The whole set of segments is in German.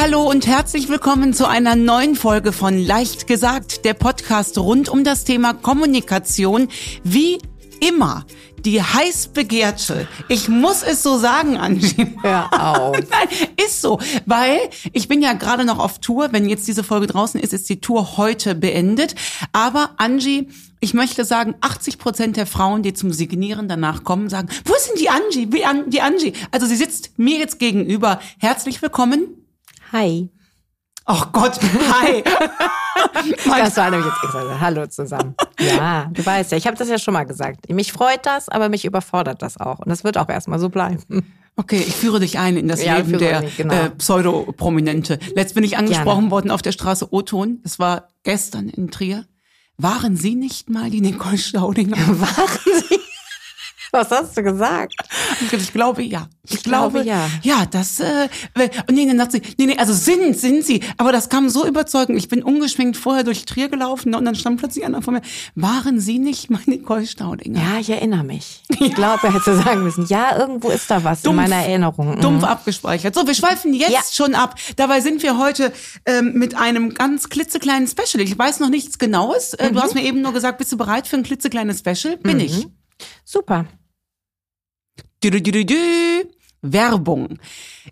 Hallo und herzlich willkommen zu einer neuen Folge von Leicht gesagt, der Podcast rund um das Thema Kommunikation. Wie immer die heiß begehrte, ich muss es so sagen, Angie. Hör auf. Nein, ist so, weil ich bin ja gerade noch auf Tour. Wenn jetzt diese Folge draußen ist, ist die Tour heute beendet. Aber Angie, ich möchte sagen, 80 Prozent der Frauen, die zum Signieren danach kommen, sagen, wo ist denn die Angie? Wie an, die Angie? Also sie sitzt mir jetzt gegenüber. Herzlich willkommen. Hi. Ach Gott, hi. das war nämlich jetzt extra. Hallo zusammen. Ja, du weißt ja, ich habe das ja schon mal gesagt. Mich freut das, aber mich überfordert das auch. Und das wird auch erstmal so bleiben. Okay, ich führe dich ein in das ja, Leben der genau. äh, Pseudoprominente. Letzt bin ich angesprochen Gerne. worden auf der Straße Oton. Es war gestern in Trier. Waren Sie nicht mal die Nicole Staudinger? Waren Sie? Was hast du gesagt? Ich glaube ja. Ich, ich glaube, glaube, ja. Ja, das äh, nee, nee, sie, nee, nee, also sind sind sie, aber das kam so überzeugend. Ich bin ungeschminkt vorher durch Trier gelaufen und dann stand plötzlich einer vor mir. Waren Sie nicht meine Nicole Staudinger? Ja, ich erinnere mich. Ich glaube, er hätte sagen müssen, ja, irgendwo ist da was dumpf, in meiner Erinnerung. Mhm. Dumpf abgespeichert. So, wir schweifen jetzt ja. schon ab. Dabei sind wir heute ähm, mit einem ganz klitzekleinen Special. Ich weiß noch nichts Genaues. Äh, mhm. Du hast mir eben nur gesagt, bist du bereit für ein klitzekleines Special? Bin mhm. ich. Super. Du, du, du, du. Werbung.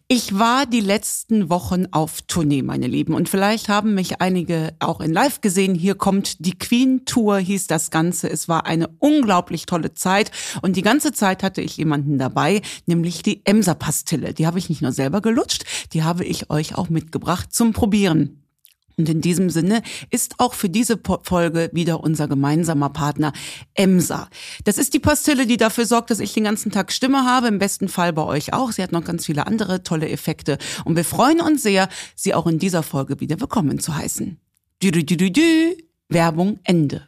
Ich war die letzten Wochen auf Tournee, meine Lieben. Und vielleicht haben mich einige auch in Live gesehen. Hier kommt die Queen Tour, hieß das Ganze. Es war eine unglaublich tolle Zeit. Und die ganze Zeit hatte ich jemanden dabei, nämlich die Emser-Pastille. Die habe ich nicht nur selber gelutscht, die habe ich euch auch mitgebracht zum Probieren. Und in diesem Sinne ist auch für diese Folge wieder unser gemeinsamer Partner Emsa. Das ist die Pastille, die dafür sorgt, dass ich den ganzen Tag Stimme habe, im besten Fall bei euch auch. Sie hat noch ganz viele andere tolle Effekte und wir freuen uns sehr, Sie auch in dieser Folge wieder willkommen zu heißen. Dü -dü -dü -dü -dü. Werbung Ende.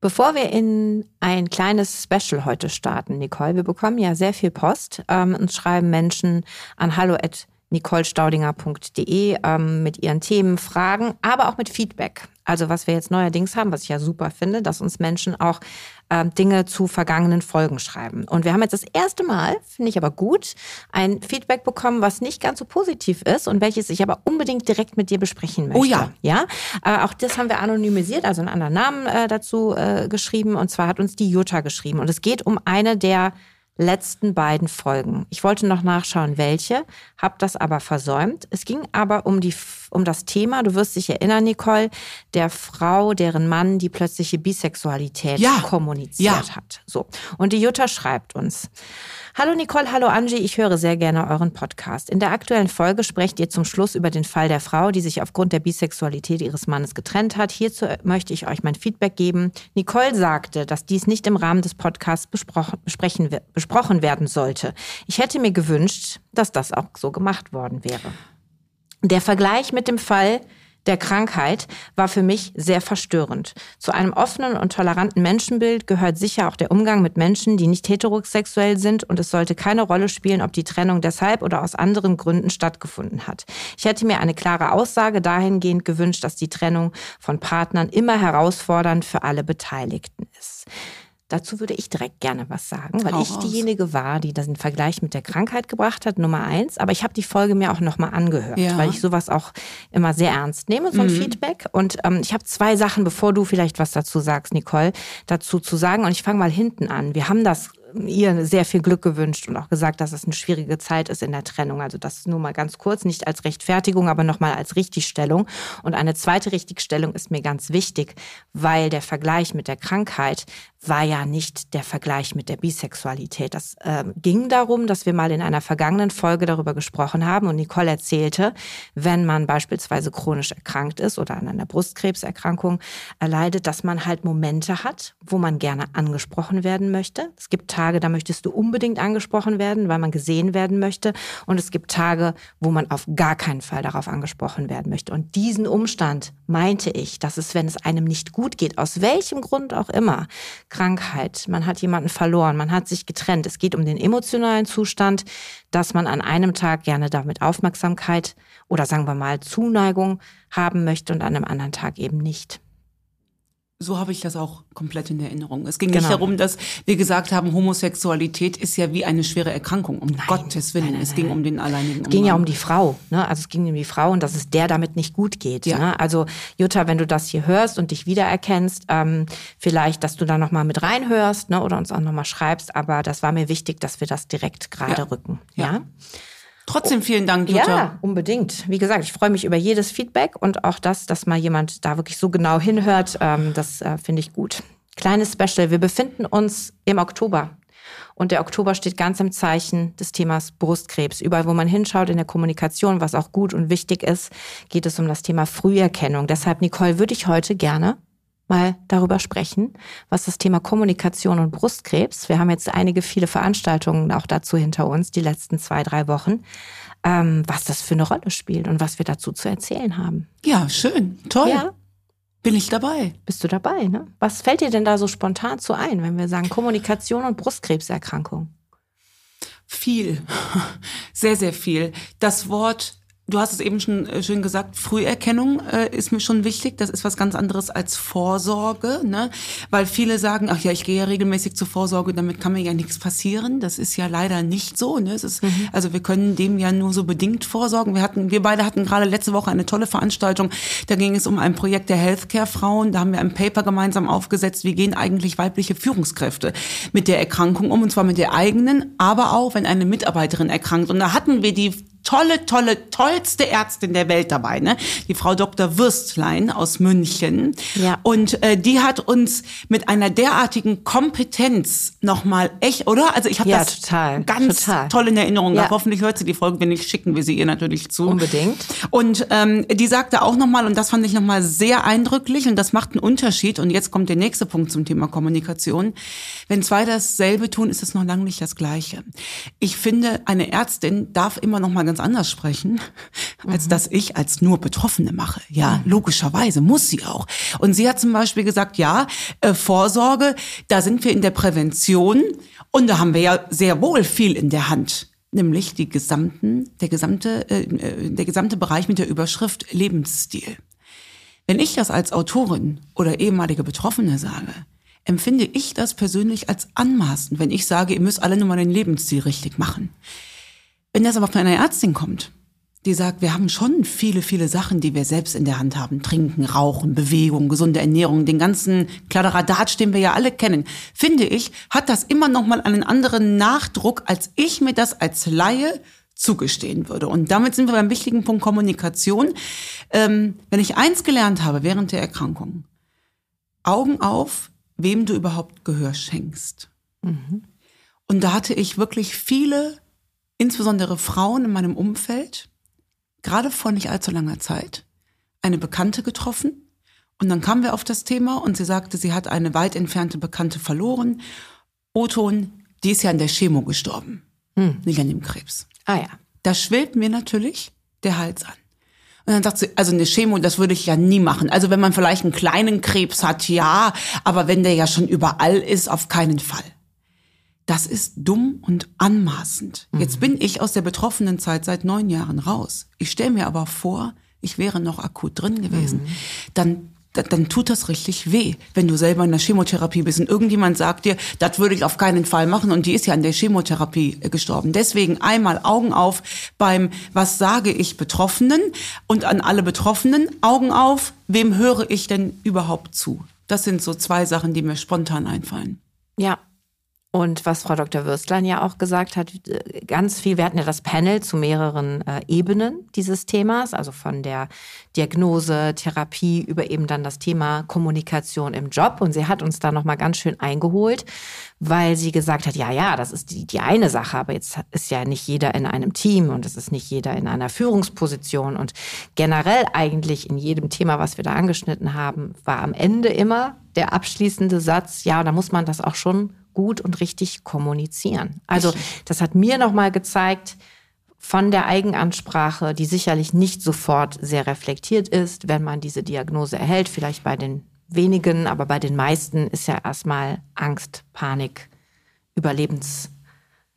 Bevor wir in ein kleines Special heute starten, Nicole, wir bekommen ja sehr viel Post. Ähm, uns schreiben Menschen an hallo@ nicolestaudinger.de ähm, mit ihren Themen, Fragen, aber auch mit Feedback. Also was wir jetzt neuerdings haben, was ich ja super finde, dass uns Menschen auch äh, Dinge zu vergangenen Folgen schreiben. Und wir haben jetzt das erste Mal, finde ich aber gut, ein Feedback bekommen, was nicht ganz so positiv ist und welches ich aber unbedingt direkt mit dir besprechen möchte. Oh ja. Ja, äh, auch das haben wir anonymisiert, also einen anderen Namen äh, dazu äh, geschrieben. Und zwar hat uns die Jutta geschrieben. Und es geht um eine der letzten beiden Folgen. Ich wollte noch nachschauen, welche, habe das aber versäumt. Es ging aber um, die, um das Thema, du wirst dich erinnern, Nicole, der Frau, deren Mann die plötzliche Bisexualität ja. kommuniziert ja. hat. So. Und die Jutta schreibt uns. Hallo Nicole, hallo Angie, ich höre sehr gerne euren Podcast. In der aktuellen Folge sprecht ihr zum Schluss über den Fall der Frau, die sich aufgrund der Bisexualität ihres Mannes getrennt hat. Hierzu möchte ich euch mein Feedback geben. Nicole sagte, dass dies nicht im Rahmen des Podcasts besprochen, besprochen werden sollte. Ich hätte mir gewünscht, dass das auch so gemacht worden wäre. Der Vergleich mit dem Fall der Krankheit war für mich sehr verstörend. Zu einem offenen und toleranten Menschenbild gehört sicher auch der Umgang mit Menschen, die nicht heterosexuell sind und es sollte keine Rolle spielen, ob die Trennung deshalb oder aus anderen Gründen stattgefunden hat. Ich hätte mir eine klare Aussage dahingehend gewünscht, dass die Trennung von Partnern immer herausfordernd für alle Beteiligten ist. Dazu würde ich direkt gerne was sagen, weil Hau ich diejenige war, die den Vergleich mit der Krankheit gebracht hat, Nummer eins. Aber ich habe die Folge mir auch nochmal angehört, ja. weil ich sowas auch immer sehr ernst nehme, so ein mhm. Feedback. Und ähm, ich habe zwei Sachen, bevor du vielleicht was dazu sagst, Nicole, dazu zu sagen. Und ich fange mal hinten an. Wir haben das ihr sehr viel Glück gewünscht und auch gesagt, dass es eine schwierige Zeit ist in der Trennung. Also das nur mal ganz kurz, nicht als Rechtfertigung, aber nochmal als Richtigstellung. Und eine zweite Richtigstellung ist mir ganz wichtig, weil der Vergleich mit der Krankheit war ja nicht der Vergleich mit der Bisexualität. Das äh, ging darum, dass wir mal in einer vergangenen Folge darüber gesprochen haben und Nicole erzählte, wenn man beispielsweise chronisch erkrankt ist oder an einer Brustkrebserkrankung erleidet, dass man halt Momente hat, wo man gerne angesprochen werden möchte. Es gibt Tage, da möchtest du unbedingt angesprochen werden, weil man gesehen werden möchte. Und es gibt Tage, wo man auf gar keinen Fall darauf angesprochen werden möchte. Und diesen Umstand meinte ich, dass es, wenn es einem nicht gut geht, aus welchem Grund auch immer, Krankheit, man hat jemanden verloren, man hat sich getrennt, es geht um den emotionalen Zustand, dass man an einem Tag gerne damit Aufmerksamkeit oder sagen wir mal Zuneigung haben möchte und an einem anderen Tag eben nicht. So habe ich das auch komplett in Erinnerung. Es ging Genau. nicht darum, dass wir gesagt haben, Homosexualität ist ja wie eine schwere Erkrankung. Um Gottes Willen. es ging um den alleinigen Es ging ja um die Frau, ne? Also es ging um die Frau und dass es der damit nicht gut geht. Ja. Ne? Also Jutta, wenn du das hier hörst und dich wiedererkennst, ähm, vielleicht, dass du da noch mal mit reinhörst, ne? Oder uns auch noch mal schreibst. Aber das war mir wichtig, dass wir das direkt gerade Ja. rücken. Ja. Ja. Trotzdem vielen Dank, Jutta. Ja, unbedingt. Wie gesagt, ich freue mich über jedes Feedback und auch das, dass mal jemand da wirklich so genau hinhört, ähm, das äh, finde ich gut. Kleines Special. Wir befinden uns im Oktober. Und der Oktober steht ganz im Zeichen des Themas Brustkrebs. Überall, wo man hinschaut in der Kommunikation, was auch gut und wichtig ist, geht es um das Thema Früherkennung. Deshalb, Nicole, würde ich heute gerne mal darüber sprechen, was das Thema Kommunikation und Brustkrebs, wir haben jetzt einige viele Veranstaltungen auch dazu hinter uns, die letzten zwei, drei Wochen, ähm, was das für eine Rolle spielt und was wir dazu zu erzählen haben. Ja, schön. Toll. Ja. Bin ich dabei. Bist du dabei, ne? Was fällt dir denn da so spontan zu ein, wenn wir sagen Kommunikation und Brustkrebserkrankung? Viel. Sehr, sehr viel. Das Wort, du hast es eben schon äh, schön gesagt, Früherkennung äh, ist mir schon wichtig. Das ist was ganz anderes als Vorsorge, ne? Weil viele sagen, ach ja, ich gehe ja regelmäßig zur Vorsorge, damit kann mir ja nichts passieren. Das ist ja leider nicht so, ne? Es ist, also wir können dem ja nur so bedingt vorsorgen. Wir hatten, wir beide hatten gerade letzte Woche eine tolle Veranstaltung. Da ging es um ein Projekt der Healthcare-Frauen. Da haben wir ein Paper gemeinsam aufgesetzt. Wie gehen eigentlich weibliche Führungskräfte mit der Erkrankung um? Und zwar mit der eigenen, aber auch, wenn eine Mitarbeiterin erkrankt. Und da hatten wir die tolle, tolle, tollste Ärztin der Welt dabei, ne? Die Frau Dr. Würstlein aus München. Ja. Und äh, die hat uns mit einer derartigen Kompetenz nochmal echt, oder? Also ich habe Ja, das total, ganz total. toll in Erinnerung. Ja. gehabt. Hoffentlich hört sie die Folge, wenn nicht, schicken wir sie ihr natürlich zu. Unbedingt. Und ähm, die sagte auch nochmal, und das fand ich nochmal sehr eindrücklich, und das macht einen Unterschied, und jetzt kommt der nächste Punkt zum Thema Kommunikation. Wenn zwei dasselbe tun, ist es noch lange nicht das Gleiche. Ich finde, eine Ärztin darf immer noch mal ganz anders sprechen, als dass ich als nur Betroffene mache. Ja, logischerweise muss sie auch. Und sie hat zum Beispiel gesagt, ja, äh, Vorsorge, da sind wir in der Prävention, und da haben wir ja sehr wohl viel in der Hand nämlich die gesamten, der gesamte, äh, äh, der gesamte Bereich mit der Überschrift Lebensstil. Wenn ich das als Autorin oder ehemalige Betroffene sage, empfinde ich das persönlich als anmaßend, wenn ich sage, ihr müsst alle nur mal den Lebensstil richtig machen. Wenn das aber von einer Ärztin kommt, die sagt, wir haben schon viele, viele Sachen, die wir selbst in der Hand haben. Trinken, Rauchen, Bewegung, gesunde Ernährung, den ganzen Kladderadatsch, den wir ja alle kennen. Finde ich, hat das immer noch mal einen anderen Nachdruck, als ich mir das als Laie zugestehen würde. Und damit sind wir beim wichtigen Punkt Kommunikation. Ähm, wenn ich eins gelernt habe während der Erkrankung, Augen auf, wem du überhaupt Gehör schenkst. Und da hatte ich wirklich viele, insbesondere Frauen in meinem Umfeld, gerade vor nicht allzu langer Zeit, eine Bekannte getroffen. Und dann kamen wir auf das Thema und sie sagte, sie hat eine weit entfernte Bekannte verloren. Oton, die ist ja an der Chemo gestorben, nicht an dem Krebs. Ah ja. Da schwillt mir natürlich der Hals an. Und dann sagt sie, also eine Chemo, das würde ich ja nie machen. Also wenn man vielleicht einen kleinen Krebs hat, ja, aber wenn der ja schon überall ist, auf keinen Fall. Das ist dumm und anmaßend. Jetzt bin ich aus der betroffenen Zeit seit neun Jahren raus. Ich stelle mir aber vor, ich wäre noch akut drin gewesen. Dann dann, dann tut das richtig weh, wenn du selber in der Chemotherapie bist und irgendjemand sagt dir, das würde ich auf keinen Fall machen und die ist ja an der Chemotherapie äh, gestorben. Deswegen einmal Augen auf beim, was sage ich Betroffenen und an alle Betroffenen, Augen auf, wem höre ich denn überhaupt zu? Das sind so zwei Sachen, die mir spontan einfallen. Ja. Und was Frau Dr. Würstlein ja auch gesagt hat, ganz viel, wir hatten ja das Panel zu mehreren äh, Ebenen dieses Themas, also von der Diagnose, Therapie über eben dann das Thema Kommunikation im Job. Und sie hat uns da nochmal ganz schön eingeholt, weil sie gesagt hat, ja, ja, das ist die, die eine Sache, aber jetzt ist ja nicht jeder in einem Team und es ist nicht jeder in einer Führungsposition. Und generell eigentlich in jedem Thema, was wir da angeschnitten haben, war am Ende immer der abschließende Satz, ja, da muss man das auch schon gut und richtig kommunizieren. Also das hat mir nochmal gezeigt, von der Eigenansprache, die sicherlich nicht sofort sehr reflektiert ist, wenn man diese Diagnose erhält, vielleicht bei den wenigen, aber bei den meisten ist ja erstmal Angst, Panik, Überlebensangst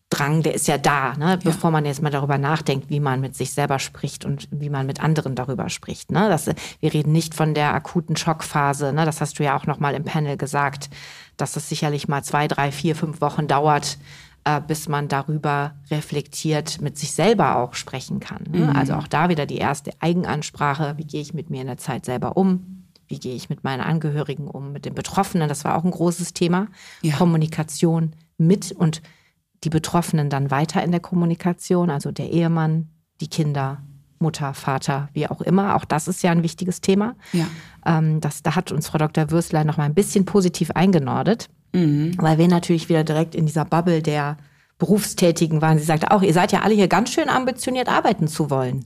Drang, der ist ja da, ne? bevor man jetzt mal darüber nachdenkt, wie man mit sich selber spricht und wie man mit anderen darüber spricht. Ne? Das, wir reden nicht von der akuten Schockphase, ne? das hast du ja auch noch mal im Panel gesagt, dass es sicherlich mal zwei, drei, vier, fünf Wochen dauert, äh, bis man darüber reflektiert mit sich selber auch sprechen kann. Ne? Mhm. Also auch da wieder die erste Eigenansprache, wie gehe ich mit mir in der Zeit selber um? Wie gehe ich mit meinen Angehörigen um, mit den Betroffenen? Das war auch ein großes Thema. Ja. Kommunikation mit und die Betroffenen dann weiter in der Kommunikation, also der Ehemann, die Kinder, Mutter, Vater, wie auch immer. Auch das ist ja ein wichtiges Thema. Ja. Ähm, das, da hat uns Frau Dr. Würstler noch mal ein bisschen positiv eingenordet, mhm. weil wir natürlich wieder direkt in dieser Bubble der Berufstätigen waren. Sie sagte auch, ihr seid ja alle hier ganz schön ambitioniert arbeiten zu wollen.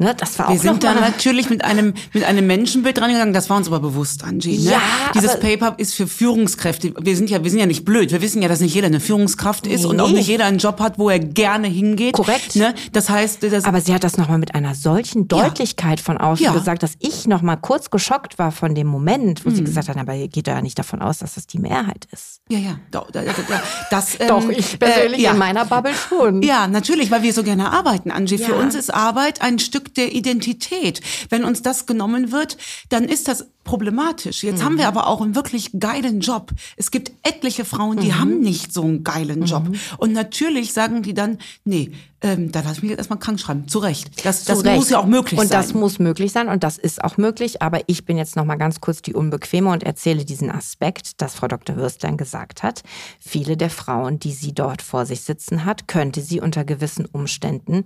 Ne, das war wir auch sind da natürlich mit einem, mit einem Menschenbild rangegangen, das war uns aber bewusst, Angie. Ne? Ja, Dieses Paper ist für Führungskräfte. Wir sind ja, wir sind ja nicht blöd. Wir wissen ja, dass nicht jeder eine Führungskraft ist nee, und auch nicht jeder einen Job hat, wo er gerne hingeht. Korrekt. Ne? Das heißt, das aber sie hat das nochmal mit einer solchen Deutlichkeit ja. von außen ja. gesagt, dass ich nochmal kurz geschockt war von dem Moment, wo mhm. sie gesagt hat, aber geht da ja nicht davon aus, dass das die Mehrheit ist. Ja, ja. Doch, das, ähm, Doch ich persönlich äh, in meiner Bubble schon. Ja, natürlich, weil wir so gerne arbeiten, Angie. Für uns ist Arbeit ein Stück der Identität. Wenn uns das genommen wird, dann ist das problematisch. Jetzt mhm. haben wir aber auch einen wirklich geilen Job. Es gibt etliche Frauen, die mhm. haben nicht so einen geilen Job. Mhm. Und natürlich sagen die dann, nee, ähm, da lass ich mich jetzt erstmal krank schreiben. Zu Recht. Das, das Recht. muss ja auch möglich und sein. Und das muss möglich sein und das ist auch möglich. Aber ich bin jetzt noch mal ganz kurz die Unbequeme und erzähle diesen Aspekt, dass Frau Dr. Würstlein gesagt hat. Viele der Frauen, die sie dort vor sich sitzen hat, könnte sie unter gewissen Umständen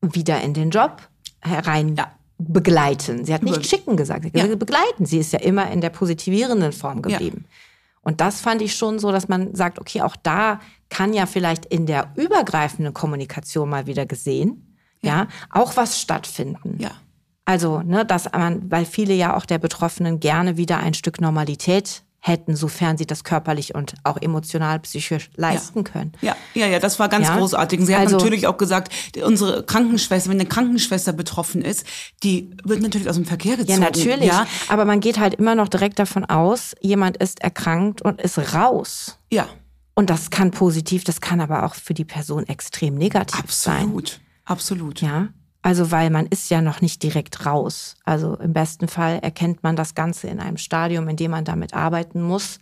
wieder in den Job herein ja. begleiten. Sie hat nicht schicken gesagt, sie hat ja. begleiten. Sie ist ja immer in der positivierenden Form geblieben. Ja. Und das fand ich schon so, dass man sagt, okay, auch da kann ja vielleicht in der übergreifenden Kommunikation mal wieder gesehen, ja, ja auch was stattfinden. Ja. Also, ne, dass man, weil viele ja auch der Betroffenen gerne wieder ein Stück Normalität hätten, sofern sie das körperlich und auch emotional, psychisch leisten ja. können. Ja, ja, ja, das war ganz ja? großartig. Sie hat also, natürlich auch gesagt, unsere Krankenschwester, wenn eine Krankenschwester betroffen ist, die wird natürlich aus dem Verkehr gezogen. Ja, natürlich. Ja? Aber man geht halt immer noch direkt davon aus, jemand ist erkrankt und ist raus. Ja. Und das kann positiv, das kann aber auch für die Person extrem negativ absolut, sein. Absolut, absolut. Ja. Also weil man ist ja noch nicht direkt raus. Also im besten Fall erkennt man das Ganze in einem Stadium, in dem man damit arbeiten muss.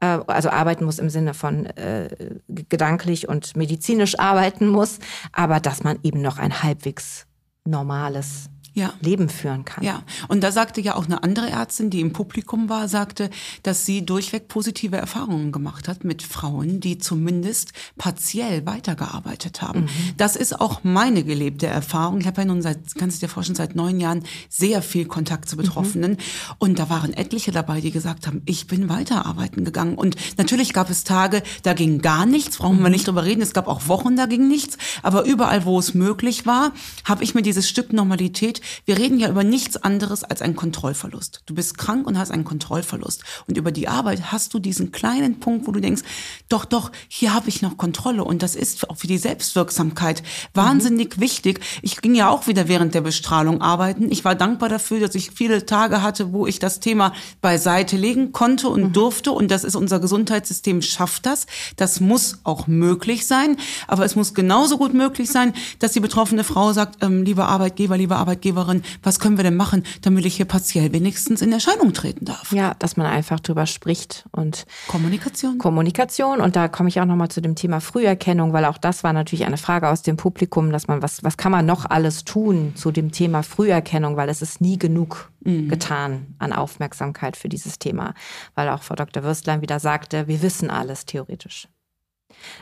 Äh, also arbeiten muss im Sinne von äh, gedanklich und medizinisch arbeiten muss, aber dass man eben noch ein halbwegs normales ja. Leben führen kann. Ja, und da sagte ja auch eine andere Ärztin, die im Publikum war, sagte, dass sie durchweg positive Erfahrungen gemacht hat mit Frauen, die zumindest partiell weitergearbeitet haben. Mhm. Das ist auch meine gelebte Erfahrung. Ich habe ja nun seit, kannst du dir vorstellen, seit neun Jahren sehr viel Kontakt zu Betroffenen. Mhm. Und da waren etliche dabei, die gesagt haben, ich bin weiterarbeiten gegangen. Und natürlich gab es Tage, da ging gar nichts, brauchen wir mhm. nicht drüber reden. Es gab auch Wochen, da ging nichts. Aber überall, wo es möglich war, habe ich mir dieses Stück Normalität wir reden ja über nichts anderes als einen Kontrollverlust. Du bist krank und hast einen Kontrollverlust. Und über die Arbeit hast du diesen kleinen Punkt, wo du denkst, doch, doch, hier habe ich noch Kontrolle. Und das ist auch für die Selbstwirksamkeit wahnsinnig mhm. wichtig. Ich ging ja auch wieder während der Bestrahlung arbeiten. Ich war dankbar dafür, dass ich viele Tage hatte, wo ich das Thema beiseite legen konnte und mhm. durfte. Und das ist unser Gesundheitssystem schafft das. Das muss auch möglich sein. Aber es muss genauso gut möglich sein, dass die betroffene Frau sagt, ähm, lieber Arbeitgeber, liebe Arbeitgeber, Arbeitgeberin, was können wir denn machen, damit ich hier partiell wenigstens in Erscheinung treten darf? Ja, dass man einfach drüber spricht und Kommunikation. Kommunikation und da komme ich auch nochmal zu dem Thema Früherkennung, weil auch das war natürlich eine Frage aus dem Publikum, dass man, was, was kann man noch alles tun zu dem Thema Früherkennung, weil es ist nie genug mhm. getan an Aufmerksamkeit für dieses Thema, weil auch Frau Dr. Würstlein wieder sagte, wir wissen alles theoretisch.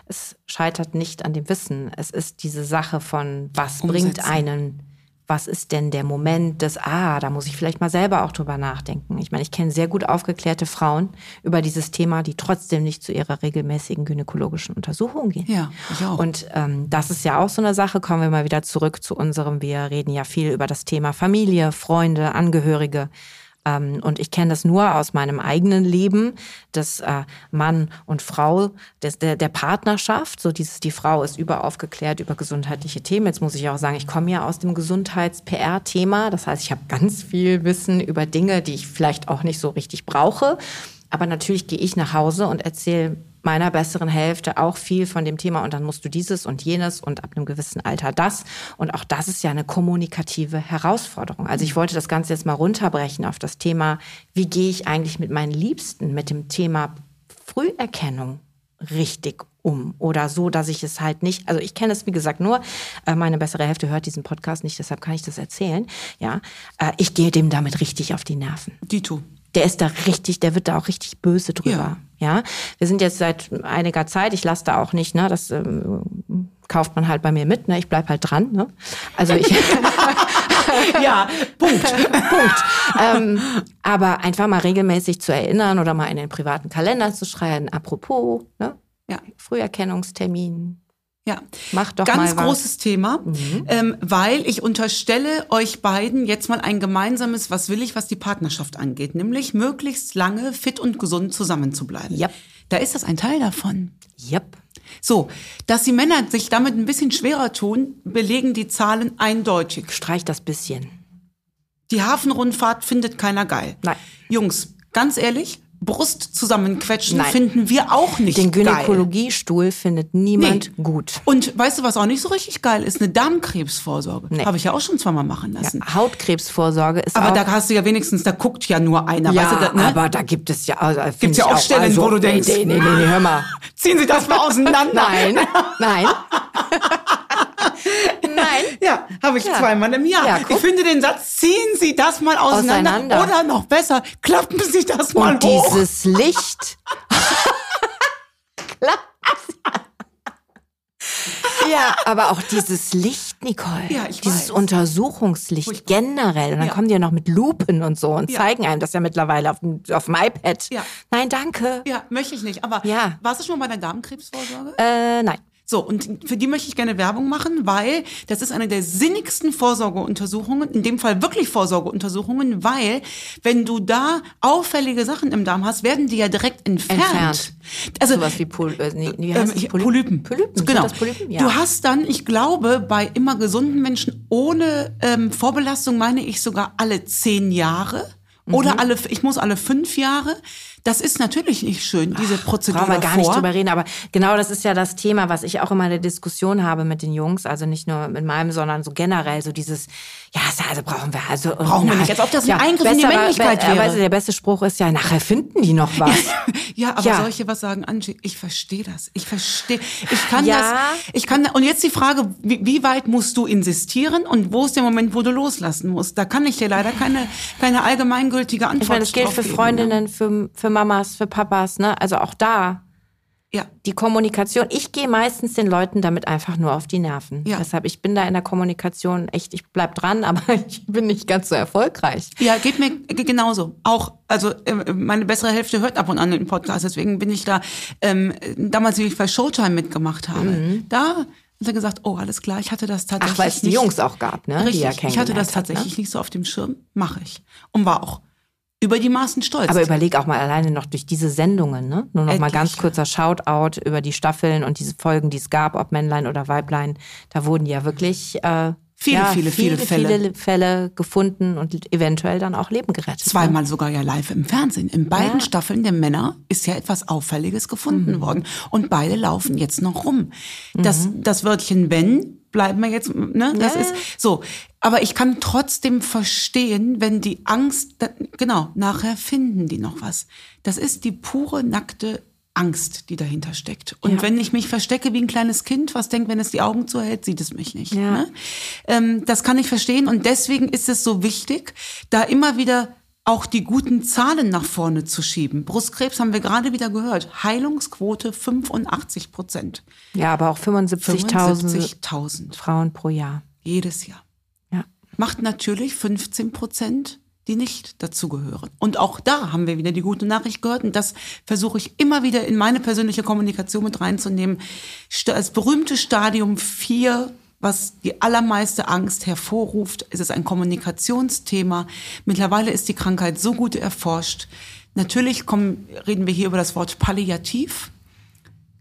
Es scheitert nicht an dem Wissen. Es ist diese Sache von, was Umsetzen. bringt einen was ist denn der Moment des, ah, da muss ich vielleicht mal selber auch drüber nachdenken. Ich meine, ich kenne sehr gut aufgeklärte Frauen über dieses Thema, die trotzdem nicht zu ihrer regelmäßigen gynäkologischen Untersuchung gehen. Ja, ich auch. Und ähm, das ist ja auch so eine Sache, kommen wir mal wieder zurück zu unserem, wir reden ja viel über das Thema Familie, Freunde, Angehörige. Ähm, und ich kenne das nur aus meinem eigenen Leben, dass äh, Mann und Frau, des, der, der Partnerschaft, so dieses, die Frau ist überaufgeklärt über gesundheitliche Themen. Jetzt muss ich auch sagen, ich komme ja aus dem Gesundheits-PR-Thema. Das heißt, ich habe ganz viel Wissen über Dinge, die ich vielleicht auch nicht so richtig brauche. Aber natürlich gehe ich nach Hause und erzähle meiner besseren Hälfte auch viel von dem Thema und dann musst du dieses und jenes und ab einem gewissen Alter das. Und auch das ist ja eine kommunikative Herausforderung. Also ich wollte das Ganze jetzt mal runterbrechen auf das Thema, wie gehe ich eigentlich mit meinen Liebsten mit dem Thema Früherkennung richtig um oder so, dass ich es halt nicht, also ich kenne es wie gesagt nur, äh, meine bessere Hälfte hört diesen Podcast nicht, deshalb kann ich das erzählen. Ja, äh, ich gehe dem damit richtig auf die Nerven. Dito. Der ist da richtig, der wird da auch richtig böse drüber. Ja, wir sind jetzt seit einiger Zeit, ich lasse da auch nicht, ne, das ähm, kauft man halt bei mir mit, ne, ich bleib halt dran, ne. Also ich, Ja, Punkt. Punkt. Ähm, aber einfach mal regelmäßig zu erinnern oder mal in den privaten Kalender zu schreiben, apropos, ne, Ja. Früherkennungstermin, Ja. mach doch Ganz mal was. Mhm. großes Thema, ähm, weil ich unterstelle euch beiden jetzt mal ein gemeinsames, was will ich, was die Partnerschaft angeht, nämlich möglichst lange fit und gesund zusammenzubleiben. Yep. Da ist das ein Teil davon. Yep. So, dass die Männer sich damit ein bisschen schwerer tun, belegen die Zahlen eindeutig. Streich das bisschen. Die Hafenrundfahrt findet keiner geil. Nein. Jungs, ganz ehrlich, Brust zusammenquetschen Nein. finden wir auch nicht Den geil. Gynäkologiestuhl findet niemand gut. Und weißt du, was auch nicht so richtig geil ist? Eine Darmkrebsvorsorge. Nee. Habe ich ja auch schon zweimal machen lassen. Ja, Hautkrebsvorsorge ist Aber auch. da hast du ja wenigstens, da guckt ja nur einer. ja, weißt du, da, ne? aber da gibt es ja. Also, Gibt's ja ich auch Stellen, wo du nee, denkst- Nee, nee, nee, nee, hör mal. Ziehen Sie das mal auseinander. Nein, nein. nein. Ja, habe ich Ja. zweimal im Jahr. Ja, ich finde den Satz, ziehen Sie das mal auseinander. Auseinander. Oder noch besser, klappen Sie das mal Und hoch. dieses Licht. Ja, aber auch dieses Licht, Nicole. Ja, ich dieses weiß. Untersuchungslicht Furchtbar. generell. Und dann Ja. kommen die ja noch mit Lupen und so und Ja. zeigen einem das ja mittlerweile auf dem, auf dem iPad. Ja. Nein, danke. Ja, möchte ich nicht. Aber Ja. warst du schon mal bei der Darmkrebsvorsorge? Äh, nein. So, und für die möchte ich gerne Werbung machen, weil das ist eine der sinnigsten Vorsorgeuntersuchungen, in dem Fall wirklich Vorsorgeuntersuchungen, weil wenn du da auffällige Sachen im Darm hast, werden die ja direkt entfernt. Entfernt. Also Sowas wie, Pol äh, wie ähm, heißt hier, Polypen. Polypen. Genau. das Polypen? Ja. Du hast dann, ich glaube, bei immer gesunden Menschen ohne ähm, Vorbelastung meine ich sogar alle zehn Jahre. Mhm. Oder alle, ich muss alle fünf Jahre. Das ist natürlich nicht schön, diese Prozedur Brauchen wir gar davor. nicht drüber reden, aber genau das ist ja das Thema, was ich auch immer in der Diskussion habe mit den Jungs, also nicht nur mit meinem, sondern so generell so dieses, ja, also brauchen wir, also Brauchen wir nicht, als ob das ein Eingriff in die Männlichkeit be- wäre. Weißt du, der beste Spruch ist ja, nachher finden die noch was. Ja, aber Ja. solche was sagen, Angie, ich verstehe das. Ich verstehe. Ich kann Ja. das. Ich kann und jetzt die Frage, wie, wie weit musst du insistieren und wo ist der Moment, wo du loslassen musst? Da kann ich dir leider keine keine allgemeingültige Antwort Ich meine, das gilt für geben, ne? Freundinnen, für, für Mamas, für Papas, ne? Also auch da. Ja. Die Kommunikation, ich gehe meistens den Leuten damit einfach nur auf die Nerven. Ja. Deshalb, ich bin da in der Kommunikation echt, ich bleib dran, aber ich bin nicht ganz so erfolgreich. Ja, geht mir genauso. Auch, also äh, meine bessere Hälfte hört ab und an den Podcast, deswegen bin ich da, ähm, damals, wie ich bei Showtime mitgemacht habe, da hat er gesagt, oh, alles klar, ich hatte das tatsächlich Mhm. Ach, weil es die Jungs auch gab, ne? Richtig, die ich hatte das kennengelernt hat, tatsächlich Ne? nicht so auf dem Schirm, mache ich. Und war auch über die Maßen stolz. Aber überleg auch mal alleine noch durch diese Sendungen, ne? Nur noch mal ganz kurzer Shoutout über die Staffeln und diese Folgen, die es gab, ob Männlein oder Weiblein. Da wurden ja wirklich äh, Viele, ja, viele, viele Fälle. viele Fälle gefunden und eventuell dann auch Leben gerettet. ne? Zweimal sogar ja live im Fernsehen. In beiden Ja. Staffeln der Männer ist ja etwas Auffälliges gefunden Mhm. worden. Und beide laufen jetzt noch rum. Das, das Wörtchen wenn bleiben wir jetzt, ne? Das Ja. ist so. Aber ich kann trotzdem verstehen, wenn die Angst, genau, nachher finden die noch was. Das ist die pure, nackte Angst, die dahinter steckt. Und Ja. wenn ich mich verstecke wie ein kleines Kind, was denkt, wenn es die Augen zuhält, sieht es mich nicht. Ja. Ne? Ähm, das kann ich verstehen und deswegen ist es so wichtig, da immer wieder auch die guten Zahlen nach vorne zu schieben. Brustkrebs haben wir gerade wieder gehört. Heilungsquote 85 Prozent. Ja, aber auch 75.000 75.000 Frauen pro Jahr. jedes Jahr. Ja. Macht natürlich 15 Prozent, die nicht dazugehören. Und auch da haben wir wieder die gute Nachricht gehört. Und das versuche ich immer wieder in meine persönliche Kommunikation mit reinzunehmen. Das berühmte Stadium 4 was die allermeiste Angst hervorruft, ist es ein Kommunikationsthema. Mittlerweile ist die Krankheit so gut erforscht. Natürlich kommen, reden wir hier über das Wort Palliativ.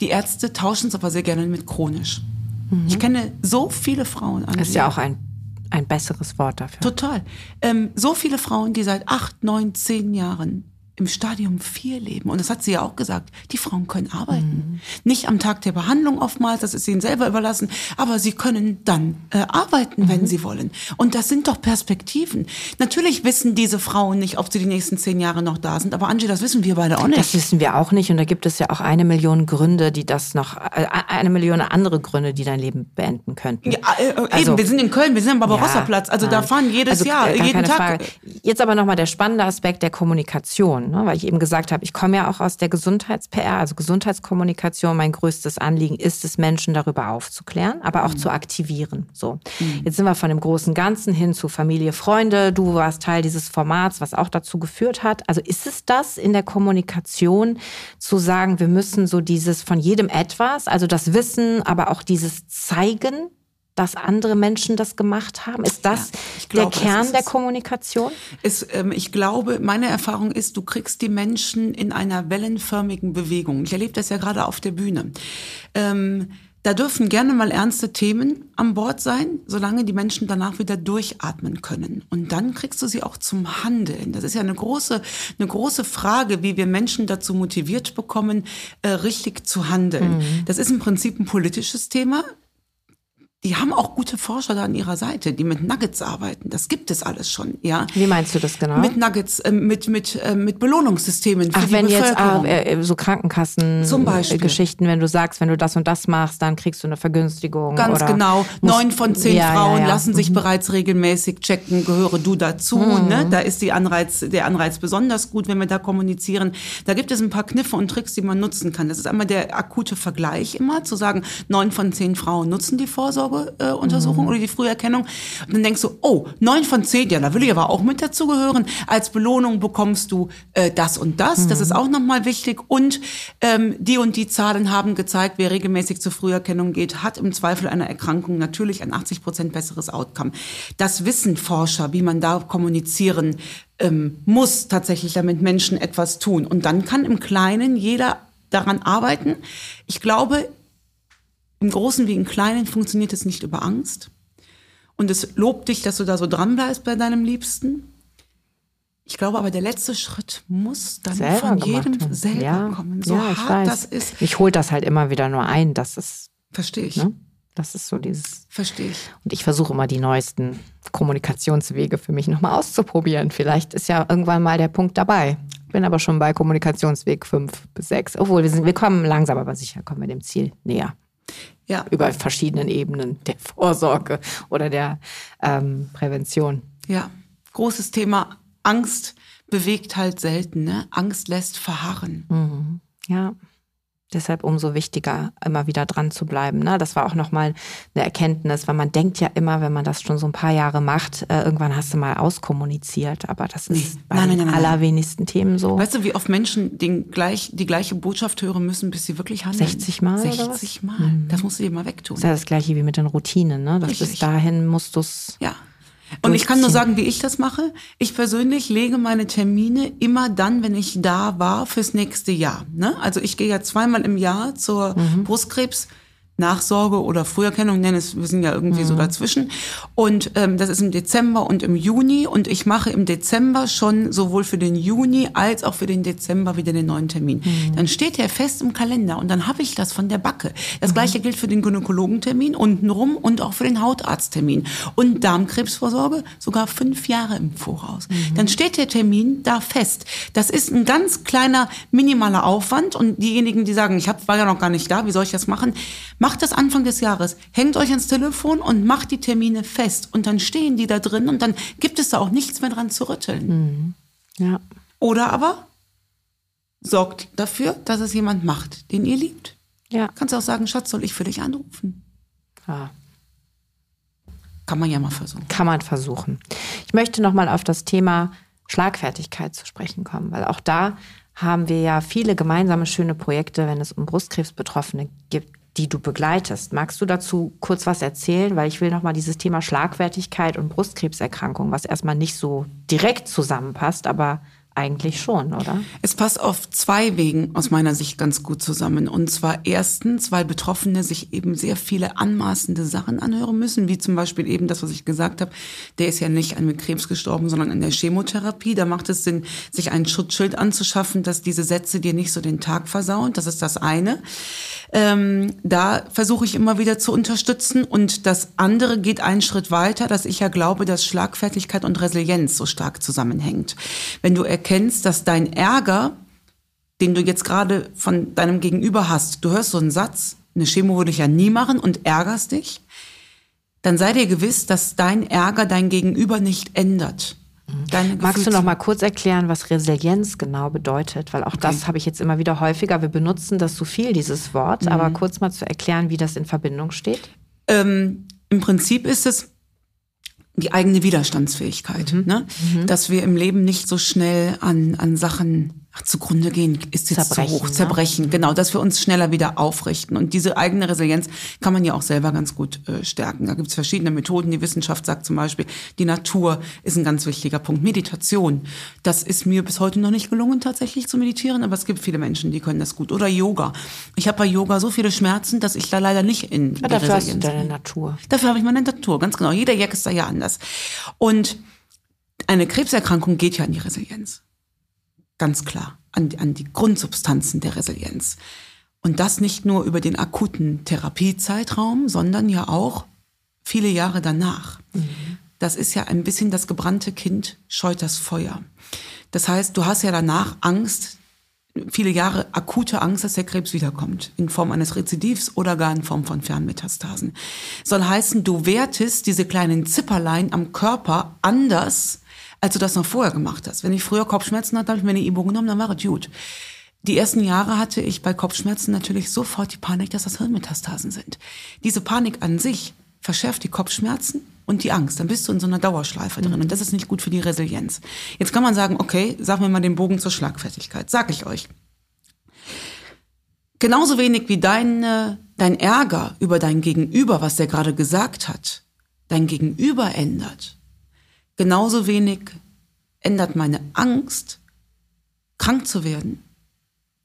Die Ärzte tauschen es aber sehr gerne mit chronisch. Ich kenne so viele Frauen an. Das ist ja auch ein, ein besseres Wort dafür. Total. Ähm, so viele Frauen, die seit acht, neun, zehn Jahren im Stadium 4 leben. Und das hat sie ja auch gesagt. Die Frauen können arbeiten. Mhm. Nicht am Tag der Behandlung oftmals, das ist ihnen selber überlassen, aber sie können dann äh, arbeiten, mhm. wenn sie wollen. Und das sind doch Perspektiven. Natürlich wissen diese Frauen nicht, ob sie die nächsten zehn Jahre noch da sind, aber Angie, das wissen wir beide auch nicht. Das wissen wir auch nicht. Und da gibt es ja auch eine Million Gründe, die das noch, äh, eine Million andere Gründe, die dein Leben beenden könnten. Ja, äh, äh also, eben, wir sind in Köln, wir sind am Barbarossa-Platz. Also da fahren jedes also, Jahr, jeden Tag. Frage. Jetzt aber nochmal der spannende Aspekt der Kommunikation. Kommunikation, ne? weil ich eben gesagt habe, ich komme ja auch aus der Gesundheits-PR, also Gesundheitskommunikation. Mein größtes Anliegen ist es, Menschen darüber aufzuklären, aber auch mhm. zu aktivieren. So, mhm. jetzt sind wir von dem großen Ganzen hin zu Familie, Freunde. Du warst Teil dieses Formats, was auch dazu geführt hat. Also ist es das in der Kommunikation zu sagen, wir müssen so dieses von jedem etwas, also das Wissen, aber auch dieses Zeigen, dass andere Menschen das gemacht haben? Ist das ja, glaube, der Kern der Kommunikation? Es, ähm, ich glaube, meine Erfahrung ist, du kriegst die Menschen in einer wellenförmigen Bewegung. Ich erlebe das ja gerade auf der Bühne. Ähm, da dürfen gerne mal ernste Themen an Bord sein, solange die Menschen danach wieder durchatmen können. Und dann kriegst du sie auch zum Handeln. Das ist ja eine große, eine große Frage, wie wir Menschen dazu motiviert bekommen, äh, richtig zu handeln. Mhm. Das ist im Prinzip ein politisches Thema die haben auch gute Forscher da an ihrer Seite, die mit Nuggets arbeiten. Das gibt es alles schon, ja. Wie meinst du das genau? Mit Nuggets, äh, mit mit äh, mit Belohnungssystemen für Ach, die wenn jetzt äh, so Krankenkassen Zum Beispiel. Geschichten, wenn du sagst, wenn du das und das machst, dann kriegst du eine Vergünstigung. Ganz genau. Neun von zehn ja, Frauen ja, ja. lassen sich mhm. bereits regelmäßig checken, gehöre du dazu. Mhm. Ne? Da ist die Anreiz, der Anreiz besonders gut, wenn wir da kommunizieren. Da gibt es ein paar Kniffe und Tricks, die man nutzen kann. Das ist einmal der akute Vergleich immer, zu sagen, neun von zehn Frauen nutzen die Vorsorge Vorsorgeuntersuchung mhm. oder die Früherkennung. Und dann denkst du, oh, neun von zehn, ja, da will ich aber auch mit dazugehören. Als Belohnung bekommst du äh, das und das. Mhm. Das ist auch nochmal wichtig. Und ähm, die und die Zahlen haben gezeigt, wer regelmäßig zur Früherkennung geht, hat im Zweifel einer Erkrankung natürlich ein 80 Prozent besseres Outcome. Das wissen Forscher, wie man da kommunizieren ähm, muss, tatsächlich damit Menschen etwas tun. Und dann kann im Kleinen jeder daran arbeiten. Ich glaube, im Großen wie im Kleinen funktioniert es nicht über Angst. Und es lobt dich, dass du da so dran bleibst bei deinem Liebsten. Ich glaube aber, der letzte Schritt muss dann selber von jedem werden. selber ja. kommen. So ja, hart weiß. das ist. Ich hole das halt immer wieder nur ein, dass es. Verstehe ich. Ne? Das ist so dieses. Verstehe ich. Und ich versuche immer die neuesten Kommunikationswege für mich nochmal auszuprobieren. Vielleicht ist ja irgendwann mal der Punkt dabei. Bin aber schon bei Kommunikationsweg 5 bis 6. Obwohl wir sind, wir kommen langsam, aber sicher kommen wir dem Ziel näher. Ja. Über verschiedenen Ebenen der Vorsorge oder der ähm, Prävention. Ja, großes Thema. Angst bewegt halt selten. Ne? Angst lässt verharren. Mhm. Ja. Deshalb umso wichtiger, immer wieder dran zu bleiben. Ne? Das war auch nochmal eine Erkenntnis, weil man denkt ja immer, wenn man das schon so ein paar Jahre macht, äh, irgendwann hast du mal auskommuniziert. Aber das ist nee. bei nein, den nein, nein, allerwenigsten Themen so. Weißt du, wie oft Menschen den gleich, die gleiche Botschaft hören müssen, bis sie wirklich handeln? 60 Mal 60 Mal. Mhm. Das musst du dir mal wegtun. Das ist ja das gleiche wie mit den Routinen. Ne? Das bis dahin musst du es... Ja. Und ich kann nur sagen, wie ich das mache. Ich persönlich lege meine Termine immer dann, wenn ich da war, fürs nächste Jahr. Ne? Also ich gehe ja zweimal im Jahr zur mhm. Brustkrebs. Nachsorge oder Früherkennung nenne es, wir sind ja irgendwie mhm. so dazwischen. Und ähm, das ist im Dezember und im Juni. Und ich mache im Dezember schon sowohl für den Juni als auch für den Dezember wieder den neuen Termin. Mhm. Dann steht der fest im Kalender und dann habe ich das von der Backe. Das mhm. gleiche gilt für den Gynäkologentermin untenrum und auch für den Hautarzttermin. Und Darmkrebsvorsorge sogar fünf Jahre im Voraus. Mhm. Dann steht der Termin da fest. Das ist ein ganz kleiner, minimaler Aufwand. Und diejenigen, die sagen, ich hab, war ja noch gar nicht da, wie soll ich das machen? Macht das Anfang des Jahres. Hängt euch ans Telefon und macht die Termine fest. Und dann stehen die da drin und dann gibt es da auch nichts mehr dran zu rütteln. Mhm. Ja. Oder aber sorgt dafür, dass es jemand macht, den ihr liebt. Ja. Kannst du auch sagen, Schatz, soll ich für dich anrufen? Ja. Kann man ja mal versuchen. Kann man versuchen. Ich möchte noch mal auf das Thema Schlagfertigkeit zu sprechen kommen, weil auch da haben wir ja viele gemeinsame schöne Projekte, wenn es um Brustkrebsbetroffene gibt, die du begleitest. Magst du dazu kurz was erzählen? Weil ich will nochmal dieses Thema Schlagfertigkeit und Brustkrebserkrankung, was erstmal nicht so direkt zusammenpasst, aber eigentlich schon, oder? Es passt auf zwei Wegen aus meiner Sicht ganz gut zusammen. Und zwar erstens, weil Betroffene sich eben sehr viele anmaßende Sachen anhören müssen, wie zum Beispiel eben das, was ich gesagt habe. Der ist ja nicht an Krebs gestorben, sondern an der Chemotherapie. Da macht es Sinn, sich ein Schutzschild anzuschaffen, dass diese Sätze dir nicht so den Tag versauen. Das ist das eine. Ähm, da versuche ich immer wieder zu unterstützen. Und das andere geht einen Schritt weiter, dass ich ja glaube, dass Schlagfertigkeit und Resilienz so stark zusammenhängt. Wenn du erkennst, dass dein Ärger, den du jetzt gerade von deinem Gegenüber hast, du hörst so einen Satz, eine Chemo würde ich ja nie machen und ärgerst dich, dann sei dir gewiss, dass dein Ärger dein Gegenüber nicht ändert. Deine Magst du noch mal kurz erklären, was Resilienz genau bedeutet? Weil auch okay. das habe ich jetzt immer wieder häufiger. Wir benutzen das so viel, dieses Wort, mhm. aber kurz mal zu erklären, wie das in Verbindung steht. Ähm, Im Prinzip ist es die eigene Widerstandsfähigkeit, mhm. Ne? Mhm. dass wir im Leben nicht so schnell an, an Sachen ach, zugrunde gehen ist jetzt zerbrechen, zu hoch, ne? zerbrechen, genau, dass wir uns schneller wieder aufrichten. Und diese eigene Resilienz kann man ja auch selber ganz gut äh, stärken. Da gibt es verschiedene Methoden. Die Wissenschaft sagt zum Beispiel, die Natur ist ein ganz wichtiger Punkt. Meditation, das ist mir bis heute noch nicht gelungen, tatsächlich zu meditieren, aber es gibt viele Menschen, die können das gut. Oder Yoga. Ich habe bei Yoga so viele Schmerzen, dass ich da leider nicht in ja, dafür Resilienz hast du deine Natur. Dafür habe ich meine Natur, ganz genau. Jeder Jack ist da ja anders. Und eine Krebserkrankung geht ja in die Resilienz ganz klar an, an die Grundsubstanzen der Resilienz. Und das nicht nur über den akuten Therapiezeitraum, sondern ja auch viele Jahre danach. Mhm. Das ist ja ein bisschen das gebrannte Kind scheut das Feuer. Das heißt, du hast ja danach Angst, viele Jahre akute Angst, dass der Krebs wiederkommt, in Form eines Rezidivs oder gar in Form von Fernmetastasen. Soll heißen, du wertest diese kleinen Zipperlein am Körper anders als du das noch vorher gemacht hast. Wenn ich früher Kopfschmerzen hatte, habe ich mir eine Ibo genommen, dann war es gut. Die ersten Jahre hatte ich bei Kopfschmerzen natürlich sofort die Panik, dass das Hirnmetastasen sind. Diese Panik an sich verschärft die Kopfschmerzen und die Angst. Dann bist du in so einer Dauerschleife drin und das ist nicht gut für die Resilienz. Jetzt kann man sagen, okay, sag mir mal den Bogen zur Schlagfertigkeit. Sag ich euch. Genauso wenig wie dein, dein Ärger über dein Gegenüber, was der gerade gesagt hat, dein Gegenüber ändert, Genauso wenig ändert meine Angst, krank zu werden,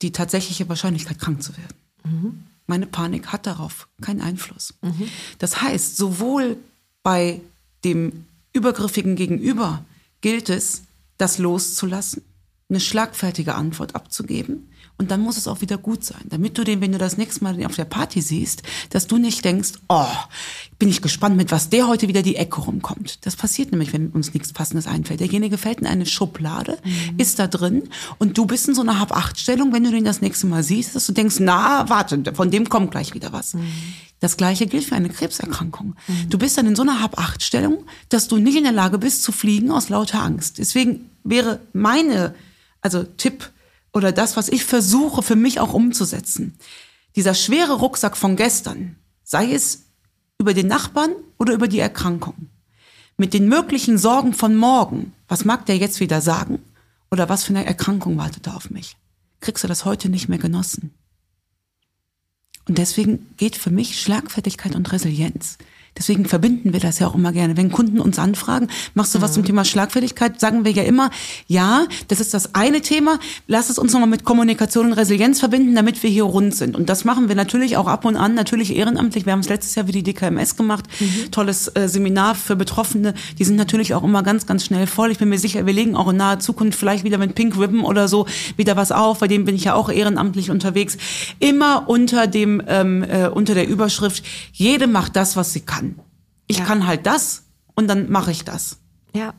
die tatsächliche Wahrscheinlichkeit, krank zu werden. Mhm. Meine Panik hat darauf keinen Einfluss. Mhm. Das heißt, sowohl bei dem übergriffigen Gegenüber gilt es, das loszulassen, eine schlagfertige Antwort abzugeben und dann muss es auch wieder gut sein, damit du den, wenn du das nächste Mal auf der Party siehst, dass du nicht denkst, oh, bin ich gespannt, mit was der heute wieder die Ecke rumkommt. Das passiert nämlich, wenn uns nichts Passendes einfällt. Derjenige fällt in eine Schublade, mhm. ist da drin und du bist in so einer Hab-Acht-Stellung, wenn du den das nächste Mal siehst, dass du denkst, na, warte, von dem kommt gleich wieder was. Mhm. Das gleiche gilt für eine Krebserkrankung. Mhm. Du bist dann in so einer Hab-Acht-Stellung, dass du nicht in der Lage bist zu fliegen aus lauter Angst. Deswegen wäre meine, also Tipp, oder das, was ich versuche für mich auch umzusetzen. Dieser schwere Rucksack von gestern, sei es über den Nachbarn oder über die Erkrankung, mit den möglichen Sorgen von morgen, was mag der jetzt wieder sagen? Oder was für eine Erkrankung wartet da auf mich, kriegst du das heute nicht mehr genossen. Und deswegen geht für mich Schlagfertigkeit und Resilienz Deswegen verbinden wir das ja auch immer gerne. Wenn Kunden uns anfragen, machst du was mhm. zum Thema Schlagfertigkeit, sagen wir ja immer, ja, das ist das eine Thema, lass es uns nochmal mit Kommunikation und Resilienz verbinden, damit wir hier rund sind. Und das machen wir natürlich auch ab und an, natürlich ehrenamtlich. Wir haben es letztes Jahr für die DKMS gemacht, mhm. tolles äh, Seminar für Betroffene. Die sind natürlich auch immer ganz, ganz schnell voll. Ich bin mir sicher, wir legen auch in naher Zukunft vielleicht wieder mit Pink Ribbon oder so wieder was auf. Bei dem bin ich ja auch ehrenamtlich unterwegs. Immer unter dem, ähm, äh, unter der Überschrift, jede macht das, was sie kann. Ich ja. kann halt das und dann mache ich das. Ja.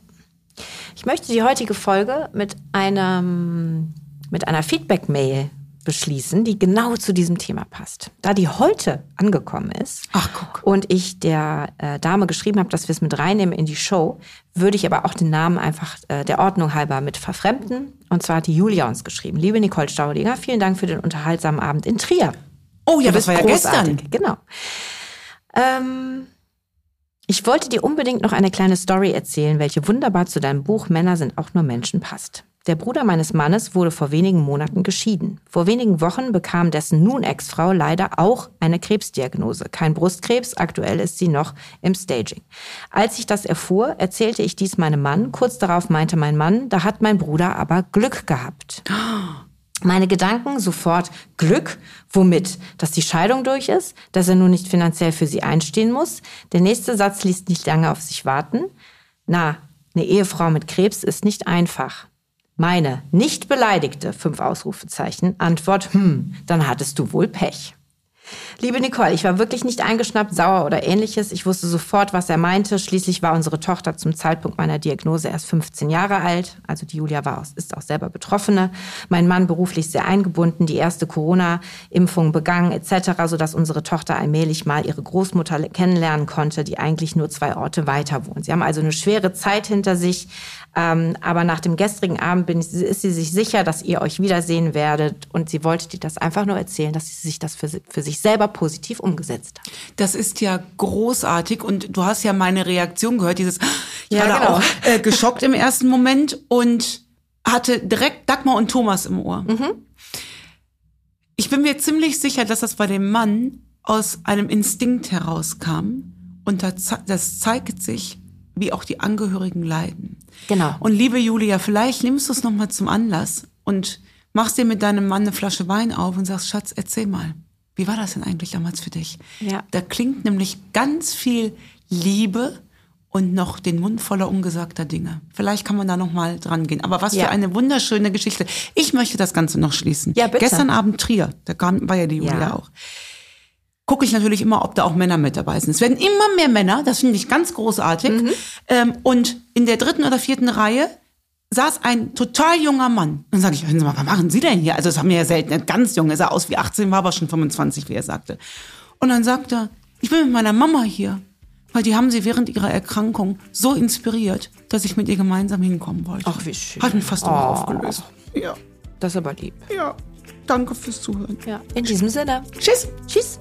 Ich möchte die heutige Folge mit einem mit einer Feedback-Mail beschließen, die genau zu diesem Thema passt. Da die heute angekommen ist Ach, guck. und ich der äh, Dame geschrieben habe, dass wir es mit reinnehmen in die Show, würde ich aber auch den Namen einfach äh, der Ordnung halber mit verfremden. Und zwar hat die Julia uns geschrieben. Liebe Nicole Staudinger, vielen Dank für den unterhaltsamen Abend in Trier. Oh ja, das war ja großartig. gestern. Genau. Ähm, ich wollte dir unbedingt noch eine kleine Story erzählen, welche wunderbar zu deinem Buch Männer sind auch nur Menschen passt. Der Bruder meines Mannes wurde vor wenigen Monaten geschieden. Vor wenigen Wochen bekam dessen nun Ex-Frau leider auch eine Krebsdiagnose. Kein Brustkrebs, aktuell ist sie noch im Staging. Als ich das erfuhr, erzählte ich dies meinem Mann. Kurz darauf meinte mein Mann, da hat mein Bruder aber Glück gehabt. Meine Gedanken sofort Glück, womit? Dass die Scheidung durch ist, dass er nun nicht finanziell für sie einstehen muss. Der nächste Satz ließ nicht lange auf sich warten. Na, eine Ehefrau mit Krebs ist nicht einfach. Meine nicht beleidigte, fünf Ausrufezeichen, Antwort, hm, dann hattest du wohl Pech. Liebe Nicole, ich war wirklich nicht eingeschnappt, sauer oder ähnliches. Ich wusste sofort, was er meinte. Schließlich war unsere Tochter zum Zeitpunkt meiner Diagnose erst 15 Jahre alt. Also die Julia war, ist auch selber Betroffene. Mein Mann beruflich sehr eingebunden, die erste Corona-Impfung begangen etc., sodass unsere Tochter allmählich mal ihre Großmutter kennenlernen konnte, die eigentlich nur zwei Orte weiter wohnt. Sie haben also eine schwere Zeit hinter sich. Ähm, aber nach dem gestrigen Abend bin, ist sie sich sicher, dass ihr euch wiedersehen werdet. Und sie wollte dir das einfach nur erzählen, dass sie sich das für, für sich selber positiv umgesetzt hat. Das ist ja großartig. Und du hast ja meine Reaktion gehört, dieses, ich ja, war genau. auch äh, geschockt im ersten Moment und hatte direkt Dagmar und Thomas im Ohr. Mhm. Ich bin mir ziemlich sicher, dass das bei dem Mann aus einem Instinkt herauskam. Und das zeigt sich, wie auch die Angehörigen leiden. Genau. Und liebe Julia, vielleicht nimmst du es nochmal zum Anlass und machst dir mit deinem Mann eine Flasche Wein auf und sagst, Schatz, erzähl mal, wie war das denn eigentlich damals für dich? Ja. Da klingt nämlich ganz viel Liebe und noch den Mund voller ungesagter Dinge. Vielleicht kann man da noch mal dran gehen. Aber was ja. für eine wunderschöne Geschichte. Ich möchte das Ganze noch schließen. Ja, bitte. Gestern Abend Trier, da kam, war ja die Julia ja. auch gucke ich natürlich immer, ob da auch Männer mit dabei sind. Es werden immer mehr Männer, das finde ich ganz großartig. Mhm. Ähm, und in der dritten oder vierten Reihe saß ein total junger Mann. Dann sage ich, hören Sie mal, was machen Sie denn hier? Also das haben wir ja selten, ganz jung, er sah aus wie 18, war aber schon 25, wie er sagte. Und dann sagte er, ich bin mit meiner Mama hier, weil die haben sie während ihrer Erkrankung so inspiriert, dass ich mit ihr gemeinsam hinkommen wollte. Ach, wie schön. Hat ihn fast oh. aufgelöst. Ja. Das ist aber lieb. Ja. Danke fürs Zuhören. Ja, in diesem Sinne. Tschüss. Tschüss.